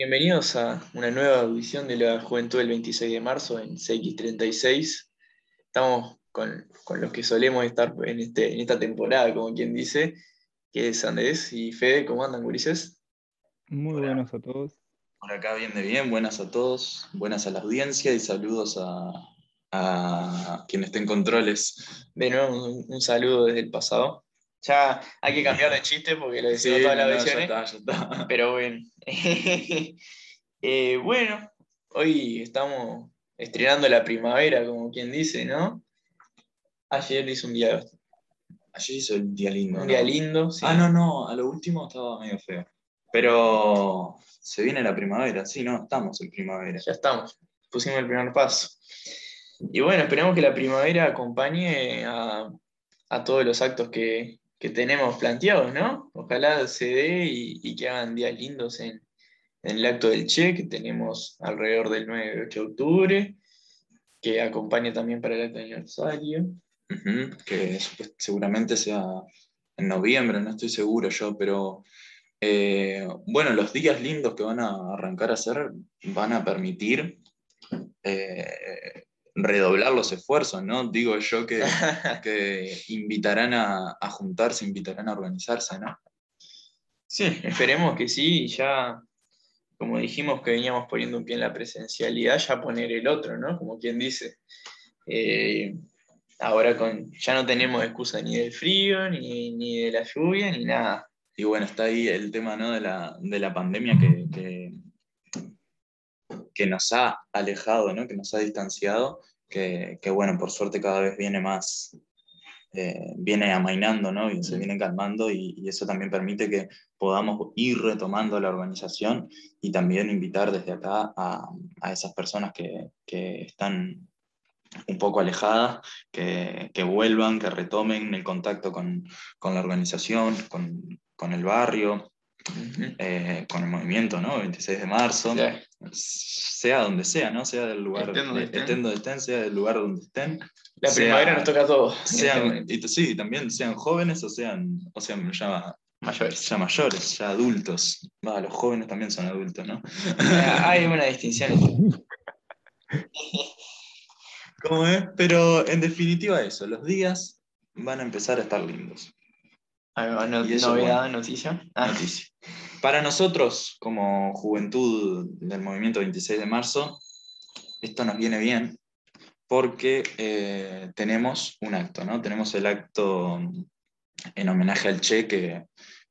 Bienvenidos a una nueva audición de la Juventud del 26 de marzo en CX36. Estamos con, los que solemos estar en, este, en esta temporada, como quien dice, que es Andrés y Fede. ¿Cómo andan, gurises? Muy buenos a todos. Por acá bien de bien, buenas a todos, buenas a la audiencia y saludos a, a quien esté en controles. De nuevo, un, saludo desde el pasado. Ya hay que cambiar de chiste porque lo decimos todas las veces. Ya está, ya está. Pero bueno. Eh, bueno, hoy estamos estrenando la primavera, como quien dice, ¿no? Ayer hizo un día. Ayer hizo el día lindo. Un día lindo, sí. Ah, no, no, a lo último estaba medio feo. Pero se viene la primavera, sí, no, estamos en primavera. Ya estamos, pusimos el primer paso. Y bueno, esperamos que la primavera acompañe a, todos los actos que, tenemos planteados, ¿no? Ojalá se dé y, que hagan días lindos en, el acto del Che, que tenemos alrededor del 9 y 8 de octubre, que acompañe también para el acto de aniversario. que seguramente sea en noviembre, no estoy seguro yo, pero eh, bueno, los días lindos que van a arrancar a hacer van a permitir eh, redoblar los esfuerzos, ¿no? Digo yo que, que invitarán a, juntarse, invitarán a organizarse, ¿no? Sí, esperemos que sí, ya como dijimos que veníamos poniendo un pie en la presencialidad, ya poner el otro, ¿no? Como quien dice. Eh, ahora con, ya no tenemos excusa ni del frío, ni, ni, de la lluvia, ni nada. Y bueno, está ahí el tema ¿no? de, la, de la pandemia que, que, que nos ha alejado, ¿no? que nos ha distanciado, que, bueno, por suerte cada vez viene más, eh, viene amainando, ¿no? Y se viene calmando y, eso también permite que podamos ir retomando la organización y también invitar desde acá a, esas personas que, están un poco alejadas, que, vuelvan, que retomen el contacto con, la organización, con, con el barrio, eh, con el movimiento, ¿no? 26 de marzo, sea donde sea, ¿no? Sea del lugar, estén donde estén. sea del lugar donde estén. La primavera nos toca a todos. Sean, y, sí, también sean jóvenes o sean, o sean ya mayores, ya mayores, ya adultos. los jóvenes también son adultos, ¿no? Hay una distinción. ¿Cómo es? Pero en definitiva eso, los días van a empezar a estar lindos. Novedad, noticia. Ah. Noticia. Para nosotros, como juventud del movimiento 26 de marzo, esto nos viene bien porque eh, tenemos un acto, ¿no? Tenemos el acto en homenaje al Che que,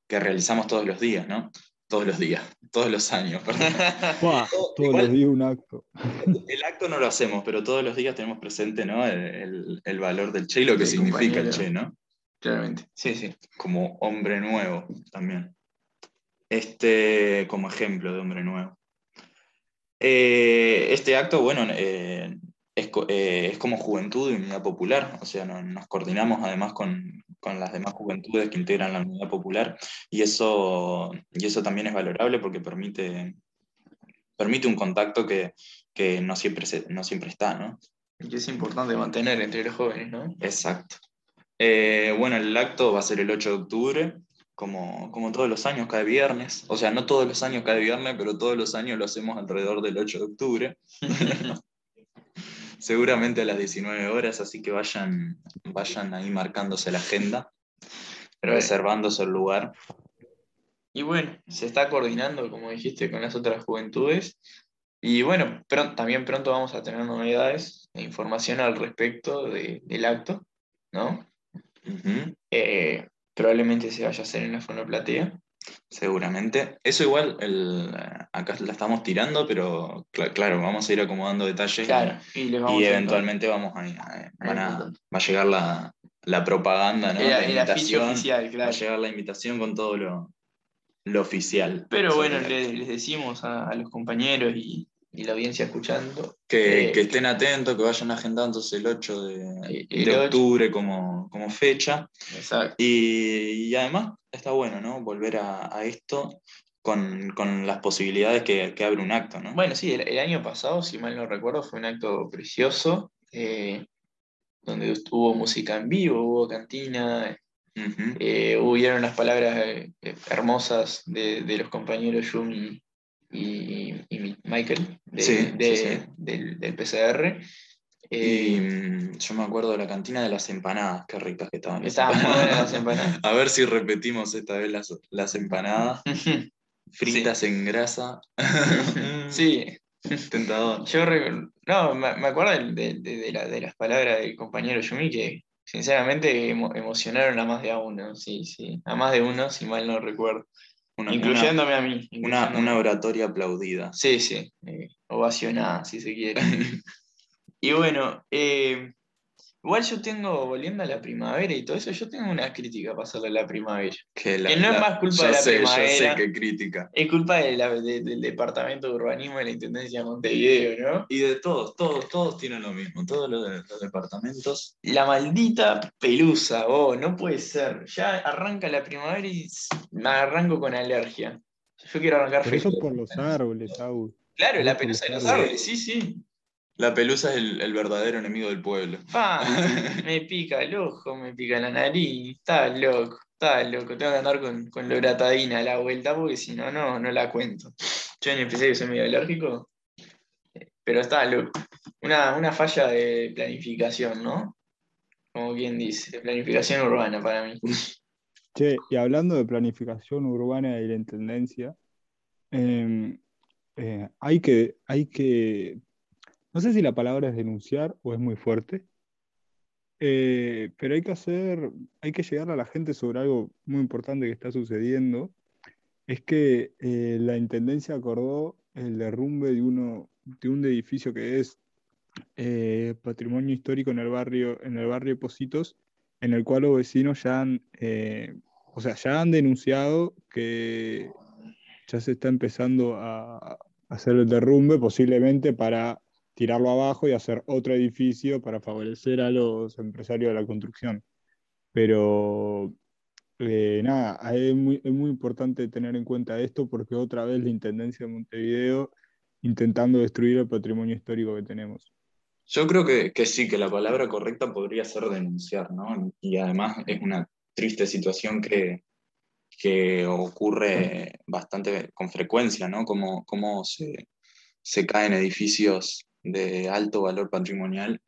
realizamos todos los días, ¿no? Todos los días, todos los años, perdón. todos los días un acto. El acto no lo hacemos, pero todos los días tenemos presente ¿no? el, valor del Che y lo que significa el Che, ¿no? Claramente, sí, sí. Como hombre nuevo también este, como ejemplo de hombre nuevo. Eh, este acto, bueno, eh, eh, es, como juventud y unidad popular, o sea, nos coordinamos además con, las demás juventudes que integran la unidad popular y eso, y eso también es valorable porque permite, permite un contacto que, no, siempre no siempre está, ¿no? Y es importante mantener entre los jóvenes, ¿no? Exacto. Bueno, el acto va a ser el 8 de octubre, como, como todos los años, cada viernes. O sea, no todos los años cada viernes, pero todos los años lo hacemos alrededor del 8 de octubre. Seguramente a las 19 horas, así que vayan, vayan ahí marcándose la agenda, reservándose el lugar. Y bueno, se está coordinando, como dijiste, con las otras juventudes. Y bueno, también pronto vamos a tener novedades e información al respecto del acto, ¿no? Probablemente se vaya a hacer en la fonoplatea. Seguramente. Eso igual, el, acá la estamos tirando, pero claro, vamos a ir acomodando detalles y, eventualmente vamos a, va a llegar la, propaganda, ¿no? la, invitación, oficial, Va a llegar la invitación con todo lo, lo oficial. Pero bueno, les, decimos a, los compañeros y, y la audiencia escuchando. Que, estén atentos, que vayan agendándose el 8 de, octubre como, fecha. Exacto. Y, además está bueno, ¿no? Volver a, esto con, las posibilidades que, abre un acto, ¿no? Bueno, sí, el, año pasado, si mal no recuerdo, fue un acto precioso, eh, donde hubo música en vivo, hubo cantina, uh hubieron las palabras eh, hermosas de, de, los compañeros Yumi y, y Michael de- Sí, de- sí, sí. Del, del PCR. Eh, mm, yo me acuerdo de la cantina de las empanadas, qué ricas que estaban. las empanadas. las empanadas. A ver si repetimos esta vez las, las empanadas fritas en grasa. sí, Tentador. yo no, me, acuerdo de, de- de- de la- de las palabras del compañero Yumi que sinceramente emo- emocionaron a más de a uno, sí, sí, a más de uno, si mal no recuerdo, Una, incluyéndome a mí. una, una oratoria aplaudida. Sí, sí, eh, ovacionada, si se quiere. Y bueno, eh, igual yo tengo, volviendo a la primavera y todo eso, yo tengo una crítica para hacerle a la primavera. Que, Que no es más culpa de la sé, Yo primavera. sé qué crítica. Es culpa de la- de- del Departamento de Urbanismo de la Intendencia de Montevideo, ¿no? Y de todos, todos, todos tienen lo mismo. Todos los, de- los departamentos. La maldita pelusa, oh, no puede ser. Ya arranca la primavera y me arranco con alergia. Yo quiero arrancar Pero eso feliz. por los árboles, Agus. Claro, la pelusa de los árboles, sí, sí. La pelusa es el, el verdadero enemigo del pueblo. Pa, me pica el ojo, me pica la nariz, está loco, está loco. Tengo que andar con, con loratadina a la vuelta porque si no, no, no la cuento. Yo en especial que soy medio alérgico, eh, pero está loco. Una, una falla de planificación, ¿no? Como quien dice, de planificación urbana para mí. Che, y hablando de planificación urbana y la intendencia, em, eh, hay que, hay que, no sé si la palabra es denunciar o es muy fuerte, eh, pero hay que hacer, hay que llegar a la gente sobre algo muy importante que está sucediendo. Es que eh, la intendencia acordó el derrumbe de uno, de un edificio que es eh, patrimonio histórico en el barrio, en el barrio Positos, en el cual los vecinos ya han, o sea, ya han denunciado que ya se está empezando a hacer el derrumbe, posiblemente para tirarlo abajo y hacer otro edificio para favorecer a los empresarios de la construcción. Pero eh, nada, es muy, es muy importante tener en cuenta esto porque otra vez la Intendencia de Montevideo intentando destruir el patrimonio histórico que tenemos. Yo creo que, que sí, que la palabra correcta podría ser denunciar, ¿no? Y además es una triste situación que, que ocurre bastante con frecuencia, ¿no? Como, como se, se caen edificios de alto valor patrimonial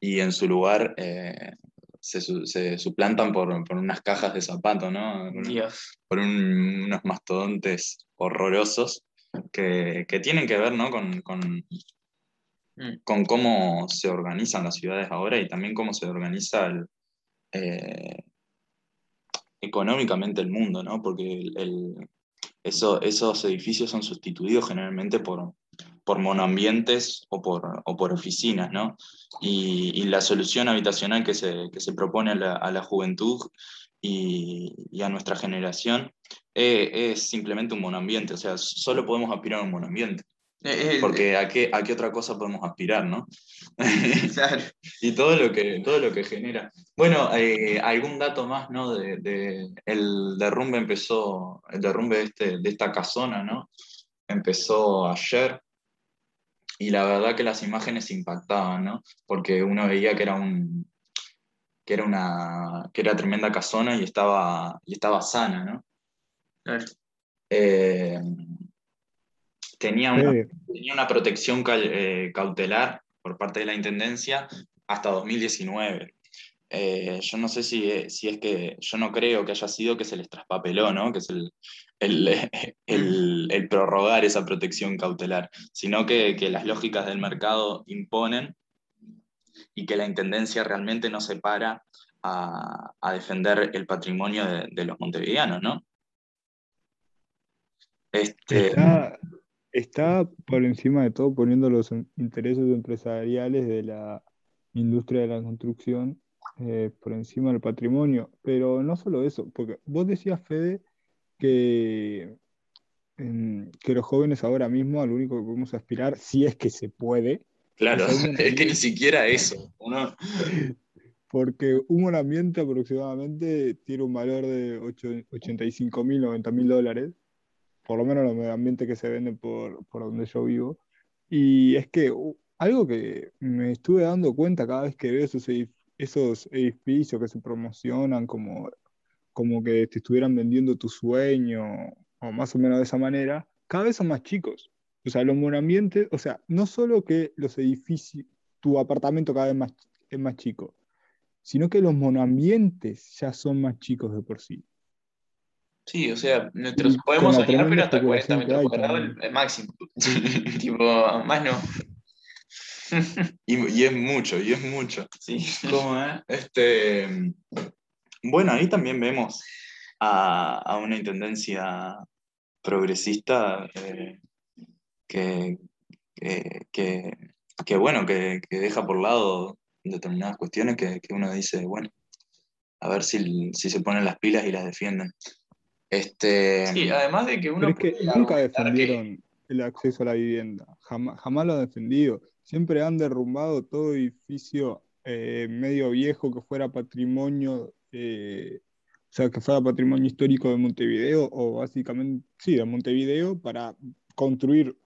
y en su lugar eh, se, su- se suplantan por, por unas cajas de zapato, ¿no? Dios. por un- unos mastodontes horrorosos que, que tienen que ver ¿no? con, con, Mm. con cómo se organizan las ciudades ahora y también cómo se organiza el, eh, económicamente el mundo, ¿no? porque el- el- eso- esos edificios son sustituidos generalmente por, por monoambientes o por, o por oficinas, ¿no? Y, y la solución habitacional que se, que se propone a la, a la juventud y, y a nuestra generación eh, es simplemente un monoambiente, o sea, solo podemos aspirar a un monoambiente, Es el- porque a qué, a qué otra cosa podemos aspirar, ¿no? claro. y todo lo que, todo lo que genera. Bueno, eh, algún dato más, ¿no? De, de- el derrumbe empezó, el derrumbe de, este, de esta casona, ¿no? Empezó ayer y la verdad que las imágenes impactaban, ¿no? Porque uno veía que era un que era una que era tremenda casona y estaba y estaba sana, ¿no? claro. Eh, tenía una, tenía una protección cal- eh, cautelar por parte de la Intendencia hasta 2019. Eh, yo no sé si, si es que, yo no creo que haya sido que se les traspapeló, ¿no? Que el, el, el- prorrogar esa protección cautelar, sino que, que las lógicas del mercado imponen y que la Intendencia realmente no se para a, a defender el patrimonio de, de los montevideanos, ¿no? Este, Está, está por encima de todo poniendo los intereses empresariales de la industria de la construcción eh, por encima del patrimonio. Pero no solo eso, porque vos decías, Fede, que, que los jóvenes ahora mismo a lo único que podemos aspirar, si es que se puede, Claro, un es que ni siquiera eso. Uno, porque un buen ambiente aproximadamente tiene un valor de 85 mil, 90 mil dólares, por lo menos los ambientes que se venden por, por donde yo vivo. Y es que algo que me estuve dando cuenta cada vez que veo esos, edif- esos edificios que se promocionan como, como que te estuvieran vendiendo tu sueño, o más o menos de esa manera, cada vez son más chicos. O sea, los monoambientes, o sea, no solo que los edificios, tu apartamento cada vez más, es más chico, sino que los monoambientes ya son más chicos de por sí. Sí, o sea, podemos soñar, pero hasta 40 metros cuadrados el, el, máximo. tipo, más no. y, y, es mucho, y es mucho. Sí. ¿Cómo es? Este, bueno, ahí también vemos a, a una intendencia progresista eh, que, que, que, bueno, que, que, deja por lado determinadas cuestiones que, uno dice, bueno, a ver si, si, se ponen las pilas y las defienden. Este, sí, además de que uno... es que nunca defendieron el acceso a la vivienda, jamás, jamás lo han defendido. Siempre han derrumbado todo edificio eh, medio viejo que fuera patrimonio, eh, o sea, que fuera patrimonio histórico de Montevideo, o básicamente, sí, de Montevideo, para construir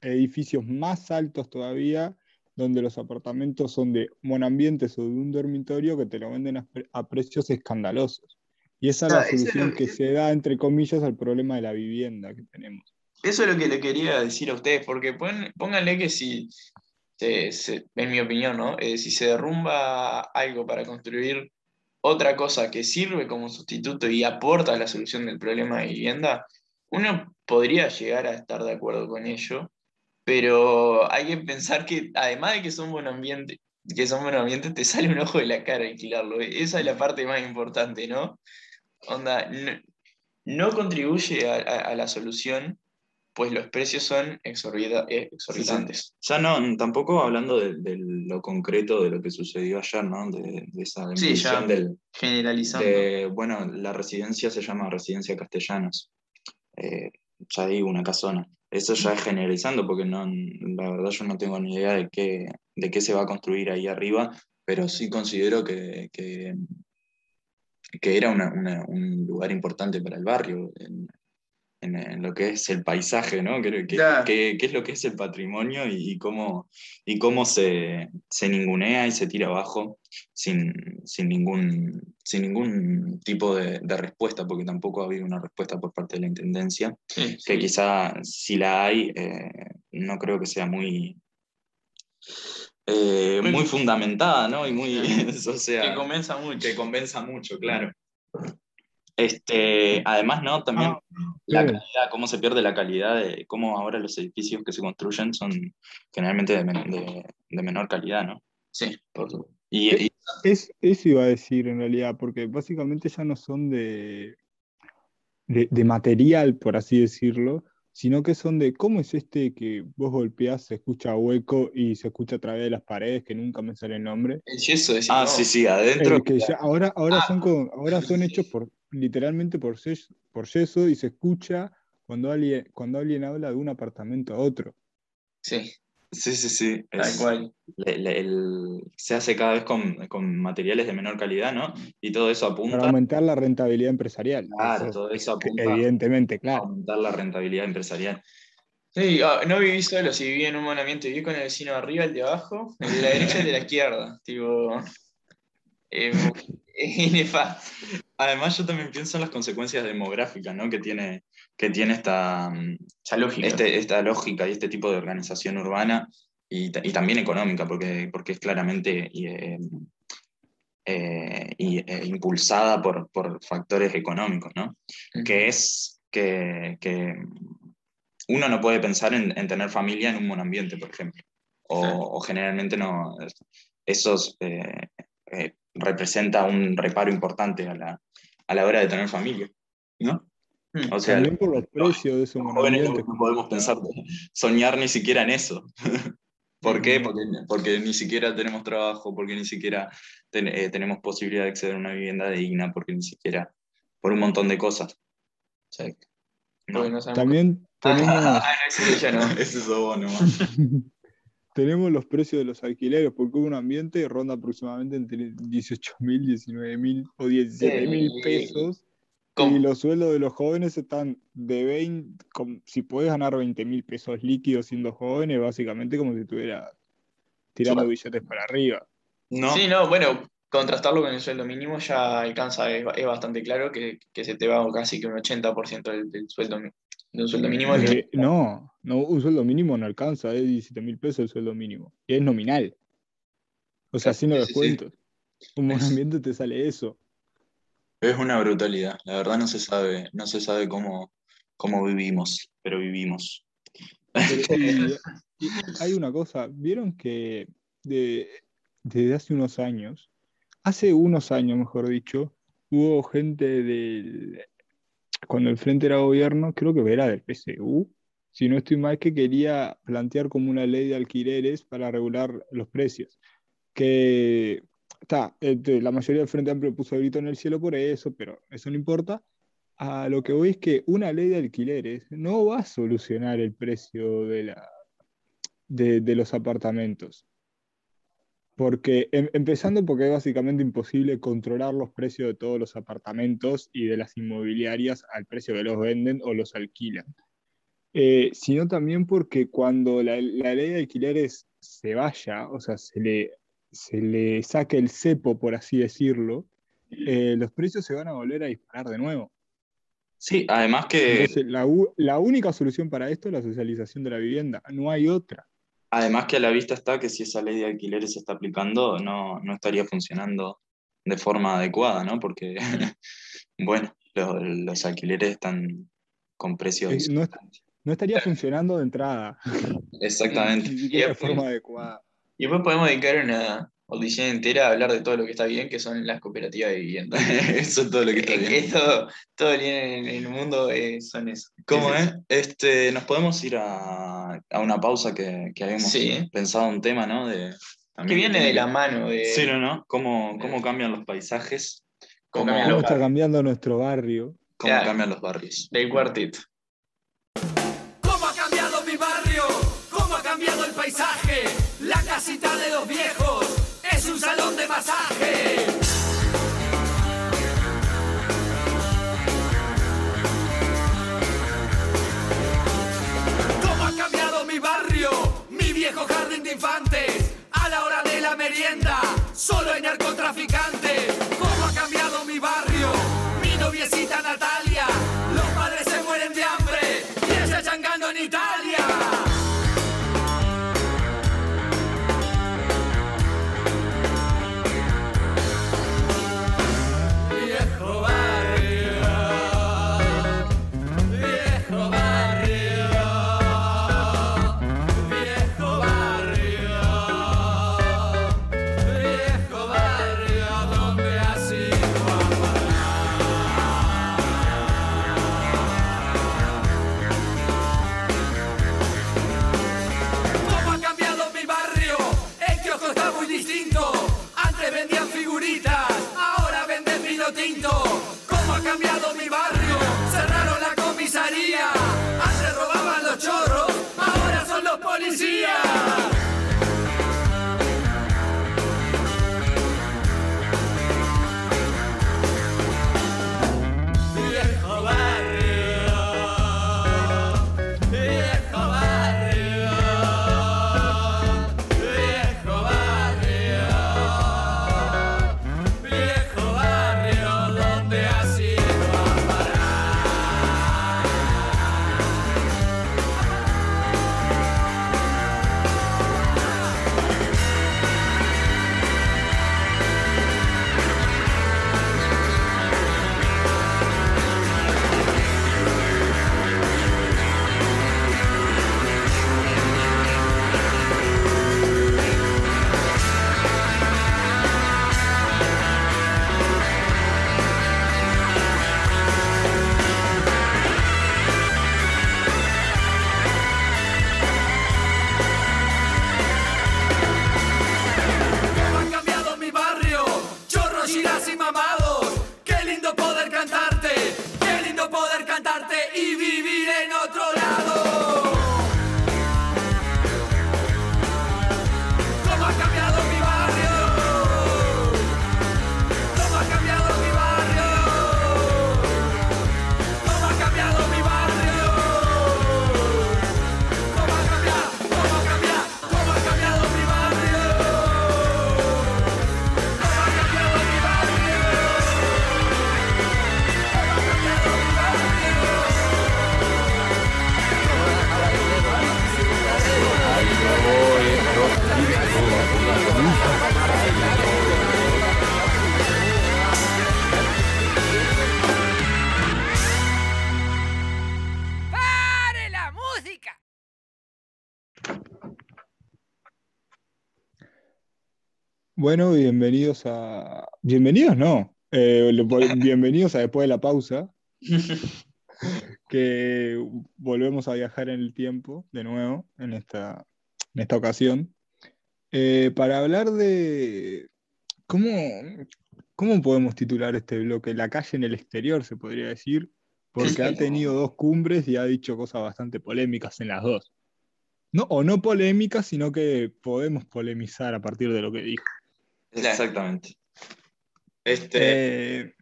edificios más altos todavía, donde los apartamentos son de monambientes o de un dormitorio que te lo venden a, a precios escandalosos. Y esa es la solución que se da, entre comillas, al problema de la vivienda que tenemos. Eso es lo que le quería decir a ustedes, porque pónganle que si, en mi opinión, ¿no? Eh, si se derrumba algo para construir otra cosa que sirve como sustituto y aporta a la solución del problema de vivienda, uno podría llegar a estar de acuerdo con ello, pero hay que pensar que además de que son buen ambiente, que son buen ambiente, te sale un ojo de la cara alquilarlo. Esa es la parte más importante, ¿no? Onda, no, contribuye a, la solución, pues los precios son eh, exorbitantes. Ya no, tampoco hablando de, lo concreto de lo que sucedió ayer, ¿no? De, esa sí, ya del. Generalizando. bueno, la residencia se llama Residencia Castellanos. Eh, ya hay una casona. Eso ya es generalizando, porque no, la verdad yo no tengo ni idea de qué, de qué se va a construir ahí arriba, pero sí considero que, que que era un lugar importante para el barrio, en, lo que es el paisaje, ¿no? ¿Qué, es lo que es el patrimonio y, cómo, y cómo se, se, ningunea y se tira abajo sin, ningún, sin ningún tipo de, respuesta, porque tampoco ha habido una respuesta por parte de la Intendencia, que quizá si la hay, eh, no creo que sea muy eh, muy, fundamentada, ¿no? Y muy, o sea, que convenza mucho. Que convenza mucho, claro. Este, además, ¿no? También ah, la calidad, cómo se pierde la calidad, de cómo ahora los edificios que se construyen son generalmente de, de, menor calidad, ¿no? Sí, por supuesto. Y, es, eso iba a decir en realidad, porque básicamente ya no son de, de, de material, por así decirlo, sino que son de cómo es este que vos golpeás, se escucha hueco y se escucha a través de las paredes, que nunca me sale el nombre. El yeso, Ah, sí, sí, adentro. Que ahora ahora, son ah. ahora son hechos por, literalmente por yeso, por yeso y se escucha cuando alguien, cuando alguien habla de un apartamento a otro. Sí. Sí, sí, sí. Tal se hace cada vez con, materiales de menor calidad, ¿no? Y todo eso apunta. Para aumentar la rentabilidad empresarial. Claro, todo eso apunta. Evidentemente, claro. aumentar la rentabilidad empresarial. Sí, ah, no viví solo, si viví en un monamiento, viví con el vecino de arriba, el de abajo, el de la derecha y el de la izquierda. Tipo. Eh, Además, yo también pienso en las consecuencias demográficas ¿no? que, tiene, que tiene esta, lógica. Este, esta lógica y este tipo de organización urbana y, y también económica, porque, porque es claramente eh, eh, eh, impulsada por, por, factores económicos, ¿no? Que es que, que, uno no puede pensar en, en, tener familia en un buen ambiente, por ejemplo. O, o generalmente no. Esos representa un reparo importante a la, a la hora de tener familia, ¿no? Hmm. O sea, También por los precios de esos jóvenes no podemos pensar, soñar ni siquiera en eso. ¿Por qué? Hmm. Porque, porque, ni siquiera tenemos trabajo, porque ni siquiera eh, tenemos posibilidad de acceder a una vivienda digna, porque ni siquiera, por un montón de cosas. También tenemos... Ah, ese no. ese es vos tenemos los precios de los alquileres, porque un ambiente ronda aproximadamente entre 18 mil, 19 mil o 17 mil pesos. Y los sueldos de los jóvenes están de 20, si puedes ganar 20 mil pesos líquidos siendo jóvenes, básicamente como si estuviera tirando billetes para arriba. No. Sí, no, bueno, contrastarlo con el sueldo mínimo ya alcanza, es, bastante claro que, se te va casi que un 80% del, del sueldo De un sueldo mínimo. Eh, no, no, un sueldo mínimo no alcanza, es 17 mil pesos el sueldo mínimo. Y es nominal. O sea, sin Sí, descuentos. Un buen ambiente te sale eso. Es una brutalidad. La verdad no se sabe, no se sabe cómo, cómo vivimos, pero vivimos. Pero, y- y hay una cosa, vieron que de- desde hace unos años, hace unos años, mejor dicho, hubo gente del, cuando el frente era gobierno, creo que era del PSU, si no estoy mal, que quería plantear como una ley de alquileres para regular los precios. Que está, la mayoría del Frente Amplio puso el grito en el cielo por eso, pero eso no importa. A lo que voy es que una ley de alquileres no va a solucionar el precio de, la, de, de los apartamentos. Porque, em- empezando porque es básicamente imposible controlar los precios de todos los apartamentos y de las inmobiliarias al precio que los venden o los alquilan. Eh, sino también porque cuando la, la ley de alquileres se vaya, o sea, se le, se le saque el cepo, por así decirlo, eh, los precios se van a volver a disparar de nuevo. Sí, además que, Entonces, la, la única solución para esto es la socialización de la vivienda, no hay otra. además que a la vista está que si esa ley de alquileres se está aplicando, no, no estaría funcionando de forma adecuada, ¿no? Porque, bueno, lo- los alquileres están con precios. Eh, no, no estaría funcionando de entrada, Exactamente. ni siquiera de forma adecuada. Y después podemos dedicar una audición entera a hablar de todo lo que está bien, que son las cooperativas de vivienda. Eso es todo lo que está Que- bien. todo, todo bien en, el mundo eh, son eso. ¿Cómo es? es? Este, nos podemos ir a, a una pausa que, que habíamos Sí. pensado un tema, ¿no? De, Que viene de la mano de Sí, ¿no? ¿no? ¿Cómo, cómo cambian los paisajes? Cómo ¿Cómo, cambian ¿Cómo los está cambiando nuestro barrio? cómo cambian los barrios? del cuarteto. Casita de los viejos es un salón de masaje. ¿Cómo ha cambiado mi barrio? Mi viejo jardín de infantes. A la hora de la merienda, solo hay narcotraficantes. Bueno, bienvenidos a. Bienvenidos, no. Eh, bienvenidos a después de la pausa, que volvemos a viajar en el tiempo de nuevo en esta, en esta ocasión, eh, para hablar de cómo, cómo podemos titular este bloque. La calle en el exterior, se podría decir, porque ha tenido dos cumbres y ha dicho cosas bastante polémicas en las dos. No, o no polémicas, sino que podemos polemizar a partir de lo que dijo. Exactamente. Este, Eh,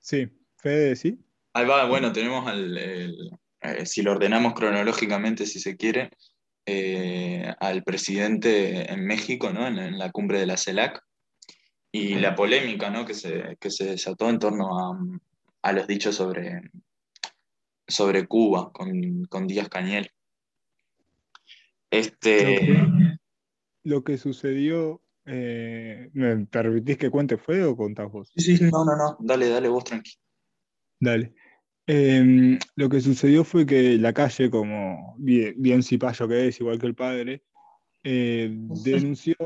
sí, Fede, sí. ahí va, bueno, tenemos al, el- eh, si lo ordenamos cronológicamente, si se quiere, eh, al presidente en México, ¿no? En, en la cumbre de la CELAC, y la polémica, ¿no? Que se, que se desató en torno a, a los dichos sobre, sobre Cuba con, con Díaz Cañel. Este, Lo que sucedió, eh, ¿me permitís que cuente Fede o contás vos? sí, sí, no, no, no, dale, dale vos tranqui. Dale. Em, lo que sucedió fue que la calle, como bien, bien cipayo que es, igual que el padre, eh, denunció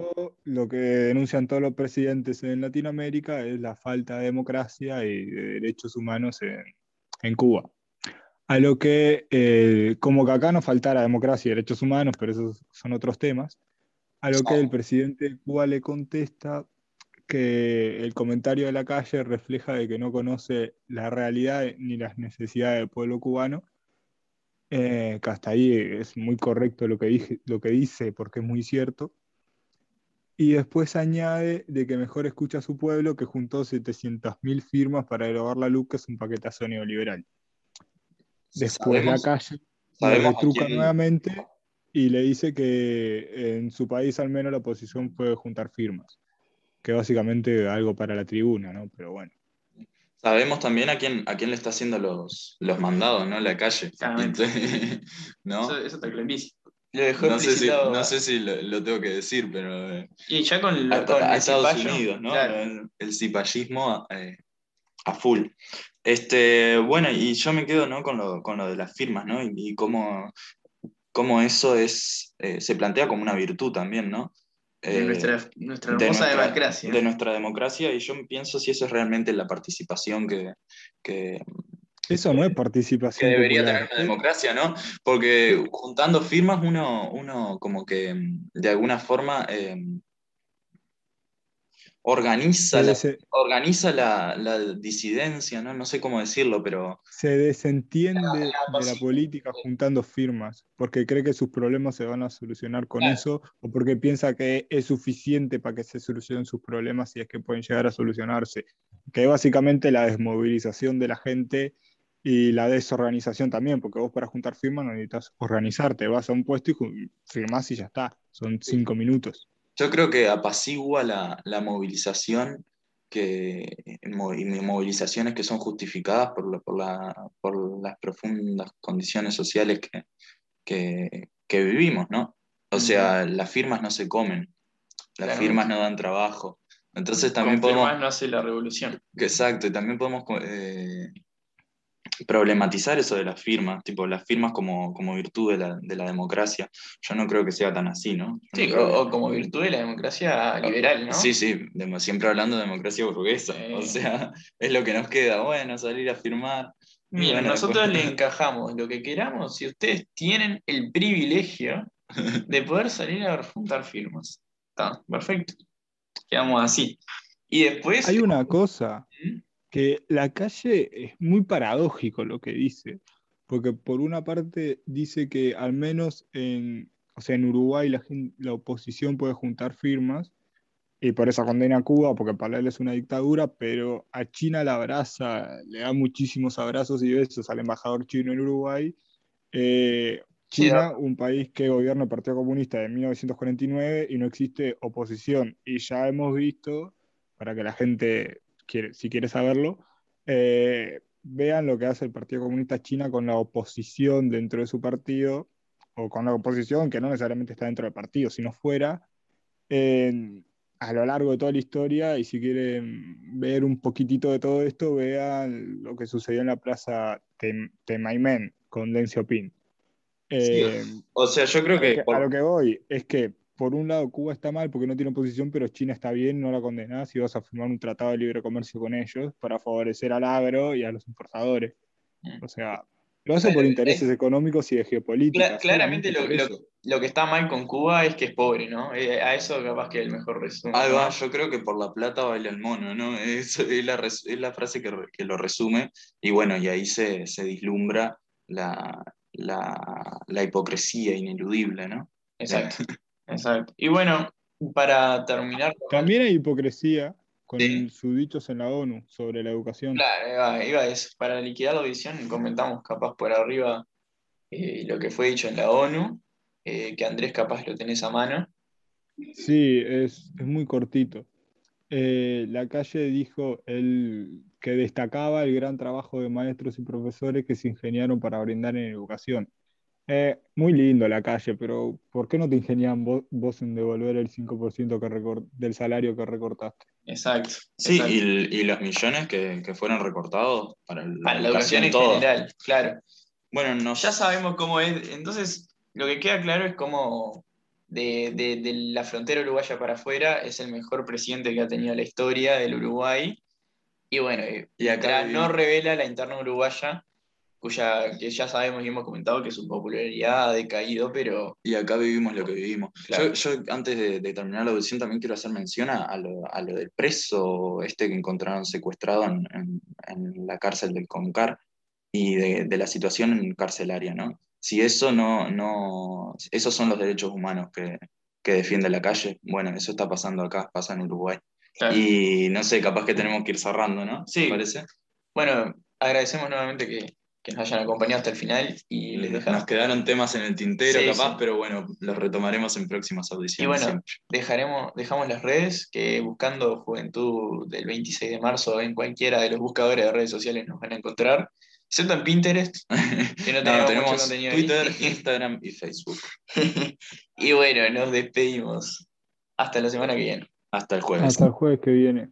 lo que denuncian todos los presidentes en Latinoamérica, es la falta de democracia y de derechos humanos en, en Cuba. A lo que, eh, como que acá no faltara democracia y derechos humanos, pero esos son otros temas, a lo que el presidente de Cuba le contesta que el comentario de la calle refleja de que no conoce la realidad ni las necesidades del pueblo cubano, eh, que hasta ahí es muy correcto lo que, dije, lo que dice porque es muy cierto. Y después añade de que mejor escucha a su pueblo que juntó 700.000 firmas para derogar la luz, que es un paquetazo neoliberal. Después la calle a retruca nuevamente y le dice que en su país al menos la oposición puede juntar firmas, que básicamente algo para la tribuna, ¿no? Pero bueno. Sabemos también a quién, a quién le está haciendo los, los mandados, ¿no? La calle. Entonces, ¿no? Eso, eso está clarísimo. Lo dejó No sé si, no sé si lo, lo tengo que decir, pero eh, Y ya con, lo- a, con a el Estados cipayo, Unidos, ¿no? claro. El, el cipallismo eh, a full. Este, bueno, y yo me quedo ¿no? con, lo, con lo de las firmas, ¿no? Y, y cómo, cómo eso es, eh, se plantea como una virtud también, ¿no? de Eh, nuestra, de hermosa nuestra- democracia. de nuestra democracia, y yo pienso si eso es realmente la participación que, que, Eso no es que participación debería popular. tener una democracia, ¿no? Porque juntando firmas uno, uno como que de alguna forma eh, organiza, Se, la, dese- organiza la, la disidencia, ¿no? No sé cómo decirlo, pero se desentiende de la posible. política juntando firmas, porque cree que sus problemas se van a solucionar con Claro. eso, o porque piensa que es suficiente para que se solucionen sus problemas si es que pueden llegar a solucionarse. Que es básicamente la desmovilización de la gente y la desorganización también, porque vos para juntar firmas no necesitas organizarte, vas a un puesto y firmás y ya está, son cinco minutos. Yo creo que apacigua la, la movilización que, y movilizaciones que son justificadas por, la- por, la- por las profundas condiciones sociales que, que, que vivimos, ¿no? O sea, las firmas no se comen, las Claro. firmas no dan trabajo. Entonces también Con podemos, firmas no hace la revolución. exacto, y también podemos eh, problematizar eso de las firmas, tipo las firmas como, como virtud de la, de la democracia. Yo no creo que sea tan así, ¿no? Yo Sí, no o, que- como virtud de la democracia liberal, ¿no? Sí, sí, de- siempre hablando de democracia burguesa. Sí. O sea, es lo que nos queda. Bueno, salir a firmar. bueno, nosotros después- le encajamos lo que queramos si ustedes tienen el privilegio de poder salir a juntar firmas. Está, perfecto. Quedamos así. Y después. Hay una cosa. Que la calle es muy paradójico lo que dice, porque por una parte dice que al menos en, o sea, en Uruguay la, oposición puede juntar firmas y por eso condena a Cuba, porque para él es una dictadura, pero a China la abraza, le da muchísimos abrazos y besos al embajador chino en Uruguay. Eh, China, un país que gobierna el Partido Comunista de 1949 y no existe oposición. Y ya hemos visto, para que la gente, quiere, si quiere saberlo, eh, vean lo que hace el Partido Comunista China con la oposición dentro de su partido, o con la oposición que no necesariamente está dentro del partido, sino fuera, en- a lo largo de toda la historia. Y si quieren ver un poquitito de todo esto, vean lo que sucedió en la plaza Temaimen con Deng Xiaoping. Eh, O sea, yo creo que. a lo que voy es que por un lado Cuba está mal porque no tiene oposición, pero China está bien, no la condenás y vas a firmar un tratado de libre comercio con ellos para favorecer al agro y a los importadores. Mm. O sea, lo hace por Claro, intereses económicos y de geopolítica. Cla- claramente lo, lo- que está mal con Cuba es que es pobre, ¿no? Eh, a eso capaz que es el mejor resumen. Ahí ¿no? va, yo creo que por la plata baila el mono, ¿no? Es, es la, es la frase que, que lo resume. Y bueno, y ahí se, se vislumbra la, la, la hipocresía ineludible, ¿no? Exacto, exacto. Y bueno, para terminar, También hay hipocresía con Sí. sus dichos en la ONU sobre la educación. claro, iba, iba a eso. Para liquidar la audición, comentamos capaz por arriba eh, lo que fue dicho en la ONU, eh, que Andrés capaz lo tenés a mano. Sí, es, es muy cortito. Eh, la calle dijo el, que destacaba el gran trabajo de maestros y profesores que se ingeniaron para brindar en educación. Eh, muy lindo la calle, pero ¿por qué no te ingenian vos, vos en devolver el 5% que del salario que recortaste? Exacto. Sí, exacto. y, y los millones que, que fueron recortados para la, Para la educación en todo. general, claro. Bueno, no Ya sabemos cómo es. Entonces, lo que queda claro es cómo de, de- de la frontera uruguaya para afuera es el mejor presidente que ha tenido la historia del Uruguay. Y bueno, eh, Y acá no revela la interna uruguaya, cuya que ya sabemos y hemos comentado que su popularidad ha decaído, pero Y acá vivimos lo que vivimos. Claro. Yo, yo, antes de, de terminar la audición también quiero hacer mención a, lo, a lo del preso este que encontraron secuestrado en, en- en la cárcel del Concar y de, de la situación carcelaria, ¿no? Si eso no, no, esos son los derechos humanos que, que defiende la calle, bueno, eso está pasando acá, pasa en Uruguay. claro. Y no sé, capaz que tenemos que ir cerrando, ¿no? Sí. ¿Te parece? bueno, agradecemos nuevamente que, que nos hayan acompañado hasta el final y les Nos dejamos, quedaron temas en el tintero, Sí, capaz, sí. pero bueno, los retomaremos en próximas audiciones. Y bueno, siempre. dejaremos, dejamos las redes que buscando Juventud del 26 de marzo en cualquiera de los buscadores de redes sociales nos van a encontrar, excepto en Pinterest, que no No, tenemos, ahí. Twitter, Instagram y Facebook. y bueno, nos despedimos. Hasta la semana que viene. Hasta el jueves. Hasta el jueves que viene.